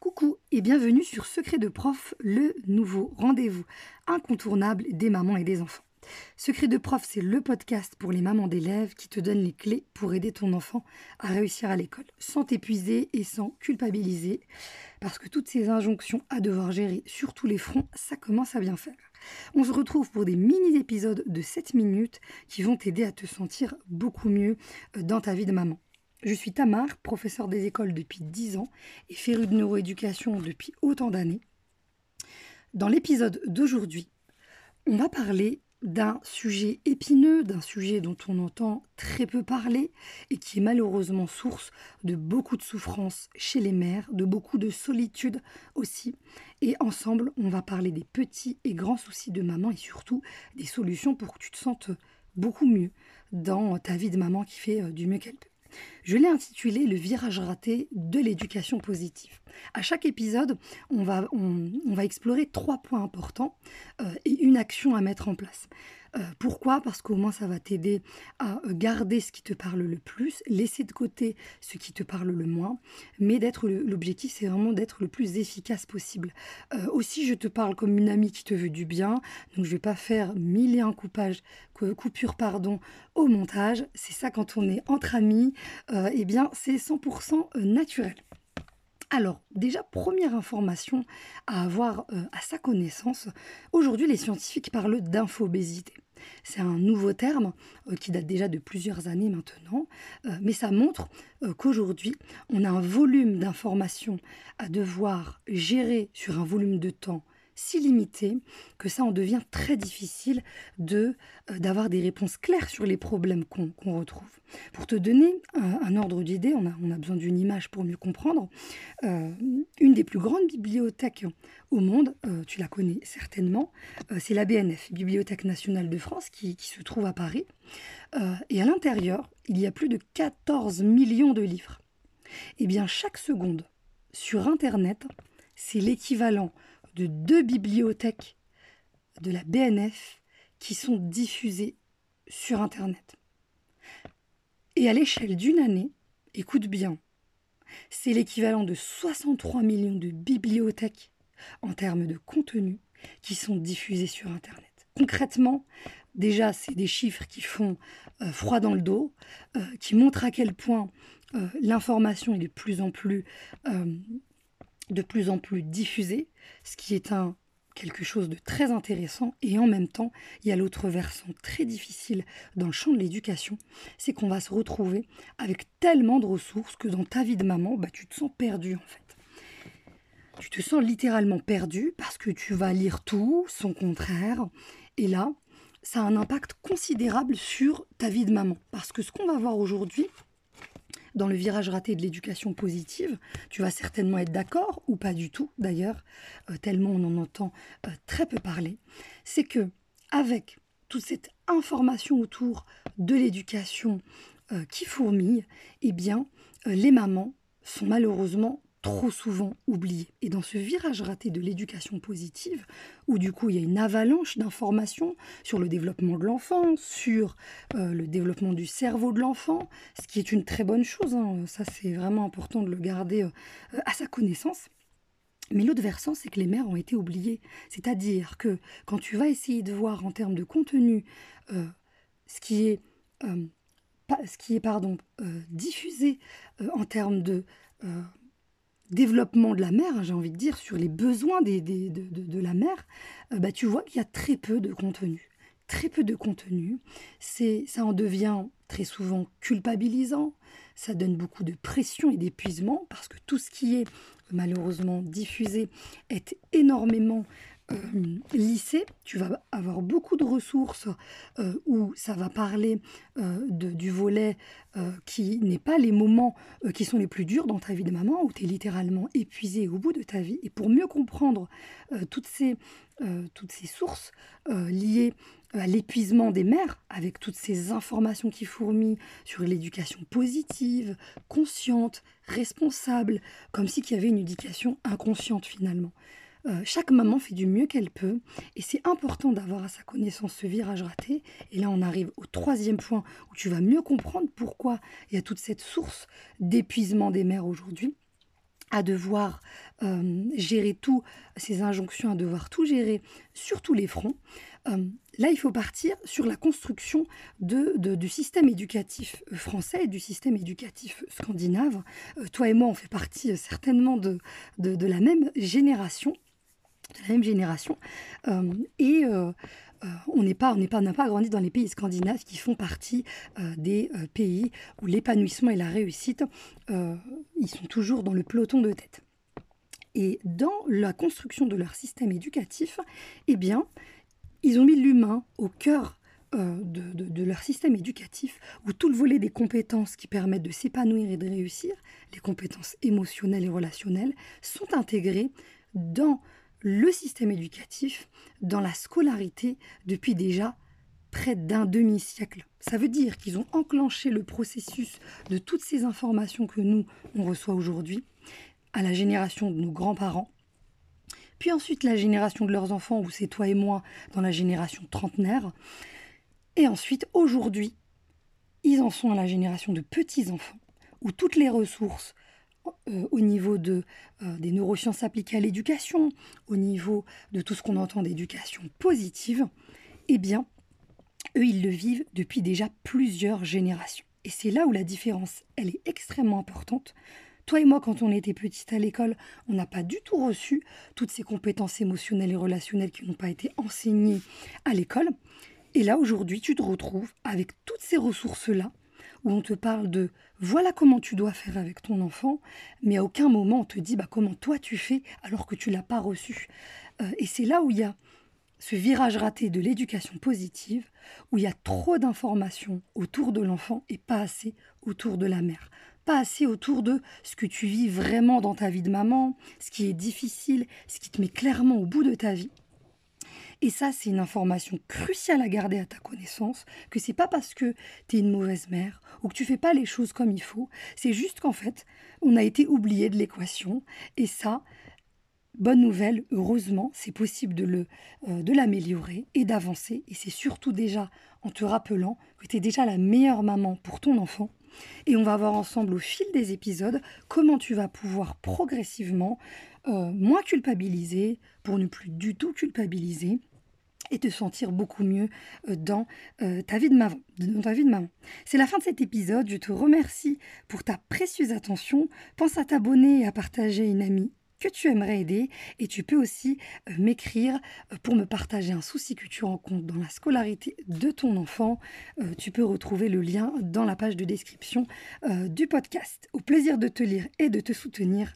Coucou et bienvenue sur Secret de Prof, le nouveau rendez-vous incontournable des mamans et des enfants. Secret de Prof, c'est le podcast pour les mamans d'élèves qui te donne les clés pour aider ton enfant à réussir à l'école, sans t'épuiser et sans culpabiliser, parce que toutes ces injonctions à devoir gérer sur tous les fronts, ça commence à bien faire. On se retrouve pour des mini-épisodes de 7 minutes qui vont t'aider à te sentir beaucoup mieux euh, dans ta vie de maman. Je suis Tamar, professeur des écoles depuis 10 ans et férue de neuroéducation depuis autant d'années. Dans l'épisode d'aujourd'hui, on va parler d'un sujet épineux, d'un sujet dont on entend très peu parler et qui est malheureusement source de beaucoup de souffrance chez les mères, de beaucoup de solitude aussi. Et ensemble, on va parler des petits et grands soucis de maman et surtout des solutions pour que tu te sentes beaucoup mieux dans ta vie de maman qui fait euh, du mieux qu'elle peut. Je l'ai intitulé Le virage raté de l'éducation positive. À chaque épisode, on va, explorer trois points importants euh, et une action à mettre en place. Euh, pourquoi? Parce qu'au moins ça va t'aider à euh, garder ce qui te parle le plus, laisser de côté ce qui te parle le moins, mais d'être l'objectif c'est vraiment d'être le plus efficace possible. Euh, aussi je te parle comme une amie qui te veut du bien, donc je vais pas faire mille et un coupages, coupures pardon au montage. C'est ça quand on est entre amis, eh bien c'est 100% naturel. Alors, déjà, première information à avoir à sa connaissance, aujourd'hui les scientifiques parlent d'infobésité. C'est un nouveau terme euh, qui date déjà de plusieurs années maintenant, euh, mais ça montre euh, qu'aujourd'hui, on a un volume d'informations à devoir gérer sur un volume de temps si limité que ça en devient très difficile de euh, d'avoir des réponses claires sur les problèmes qu'on retrouve. Pour te donner un, ordre d'idée, on a, besoin d'une image pour mieux comprendre. Euh, une des plus grandes bibliothèques au monde, euh, tu la connais certainement, c'est la BNF, Bibliothèque nationale de France, qui, qui se trouve à Paris. et à l'intérieur, il y a plus de 14 millions de livres. Eh bien, chaque seconde sur Internet, c'est l'équivalent de deux bibliothèques de la BNF qui sont diffusées sur Internet. Et à l'échelle d'une année, écoute bien, c'est l'équivalent de 63 millions de bibliothèques en termes de contenu qui sont diffusées sur Internet. Concrètement, déjà, c'est des chiffres qui font euh, froid dans le dos, euh, qui montrent à quel point euh, l'information est de plus en plus de plus en plus diffusée, ce qui est quelque chose de très intéressant et en même temps, il y a l'autre versant très difficile dans le champ de l'éducation, c'est qu'on va se retrouver avec tellement de ressources que dans ta vie de maman, bah, tu te sens perdu en fait. Tu te sens littéralement perdu parce que tu vas lire tout, son contraire, et là, ça a un impact considérable sur ta vie de maman. Parce que ce qu'on va voir aujourd'hui, dans le virage raté de l'éducation positive. Tu vas certainement être d'accord, ou pas du tout d'ailleurs, euh, tellement on en entend euh, très peu parler. C'est que avec toute cette information autour de l'éducation euh, qui fourmille, eh bien, les mamans sont malheureusement trop souvent oublié. Et dans ce virage raté de l'éducation positive, où du coup il y a une avalanche d'informations sur le développement de l'enfant, sur euh, le développement du cerveau de l'enfant, ce qui est une très bonne chose, hein. ça c'est vraiment important de le garder euh, à sa connaissance. Mais l'autre versant, c'est que les mères ont été oubliées. C'est-à-dire que quand tu vas essayer de voir en termes de contenu euh, ce qui est, ce qui est pardon, diffusé en termes de développement de la mère, j'ai envie de dire, sur les besoins de, la mère, euh, bah, tu vois qu'il y a très peu de contenu. Très peu de contenu. C'est, ça en devient très souvent culpabilisant. Ça donne beaucoup de pression et d'épuisement parce que tout ce qui est malheureusement diffusé est énormément lycée, tu vas avoir beaucoup de ressources euh, où ça va parler euh, du volet qui n'est pas les moments qui sont les plus durs dans ta vie de maman, où tu es littéralement épuisé au bout de ta vie. Et pour mieux comprendre toutes, ces, toutes ces sources liées à l'épuisement des mères, avec toutes ces informations qui fourmillent sur l'éducation positive, consciente, responsable, comme si qu'il y avait une éducation inconsciente finalement. Euh, chaque maman fait du mieux qu'elle peut et c'est important d'avoir à sa connaissance ce virage raté. Et là, on arrive au troisième point où tu vas mieux comprendre pourquoi il y a toute cette source d'épuisement des mères aujourd'hui. à devoir euh, gérer tout, ces injonctions à devoir tout gérer sur tous les fronts. Euh, là, il faut partir sur la construction du système éducatif français et du système éducatif scandinave. Toi et moi, on fait partie certainement de, la même génération. La même génération. et on n'est pas, on n'est pas, n'a pas grandi dans les pays scandinaves qui font partie des pays où l'épanouissement et la réussite, ils sont toujours dans le peloton de tête. Et dans la construction de leur système éducatif, eh bien, ils ont mis l'humain au cœur euh, de, leur système éducatif, où tout le volet des compétences qui permettent de s'épanouir et de réussir, les compétences émotionnelles et relationnelles, sont intégrées dans le système éducatif, dans la scolarité, depuis déjà près d'un demi-siècle. Ça veut dire qu'ils ont enclenché le processus de toutes ces informations que nous, on reçoit aujourd'hui, à la génération de nos grands-parents, puis ensuite la génération de leurs enfants, où c'est toi et moi dans la génération trentenaire, et ensuite aujourd'hui, ils en sont à la génération de petits-enfants, où toutes les ressources au niveau de, euh, des neurosciences appliquées à l'éducation, au niveau de tout ce qu'on entend d'éducation positive, eh bien, eux, ils le vivent depuis déjà plusieurs générations. Et c'est là où la différence, elle est extrêmement importante toi et moi, quand on était petite à l'école, on n'a pas du tout reçu toutes ces compétences émotionnelles et relationnelles qui n'ont pas été enseignées à l'école. Et là, aujourd'hui, tu te retrouves avec toutes ces ressources-là, où on te parle de voilà comment tu dois faire avec ton enfant, mais à aucun moment on te dit bah, comment toi tu fais alors que tu l'as pas reçu. Euh, et c'est là où il y a ce virage raté de l'éducation positive, où il y a trop d'informations autour de l'enfant et pas assez autour de la mère pas assez autour de ce que tu vis vraiment dans ta vie de maman, ce qui est difficile, ce qui te met clairement au bout de ta vie. Et ça, c'est une information cruciale à garder à ta connaissance, que c'est pas parce que tu es une mauvaise mère ou que tu fais pas les choses comme il faut, c'est juste qu'en fait, on a été oublié de l'équation. Et ça, bonne nouvelle, heureusement, c'est possible de le euh, de l'améliorer et d'avancer. Et c'est surtout déjà en te rappelant que tu es déjà la meilleure maman pour ton enfant. Et on va voir ensemble au fil des épisodes comment tu vas pouvoir progressivement euh, moins culpabiliser pour ne plus du tout culpabiliser et te sentir beaucoup mieux euh, dans, euh, ta vie de maman, ta vie de maman. C'est la fin de cet épisode. Je te remercie pour ta précieuse attention. Pense à t'abonner et à partager une amie que tu aimerais aider et tu peux aussi euh, m'écrire pour me partager un souci que tu rencontres dans la scolarité de ton enfant. Tu peux retrouver le lien dans la page de description du podcast. Au plaisir de te lire et de te soutenir.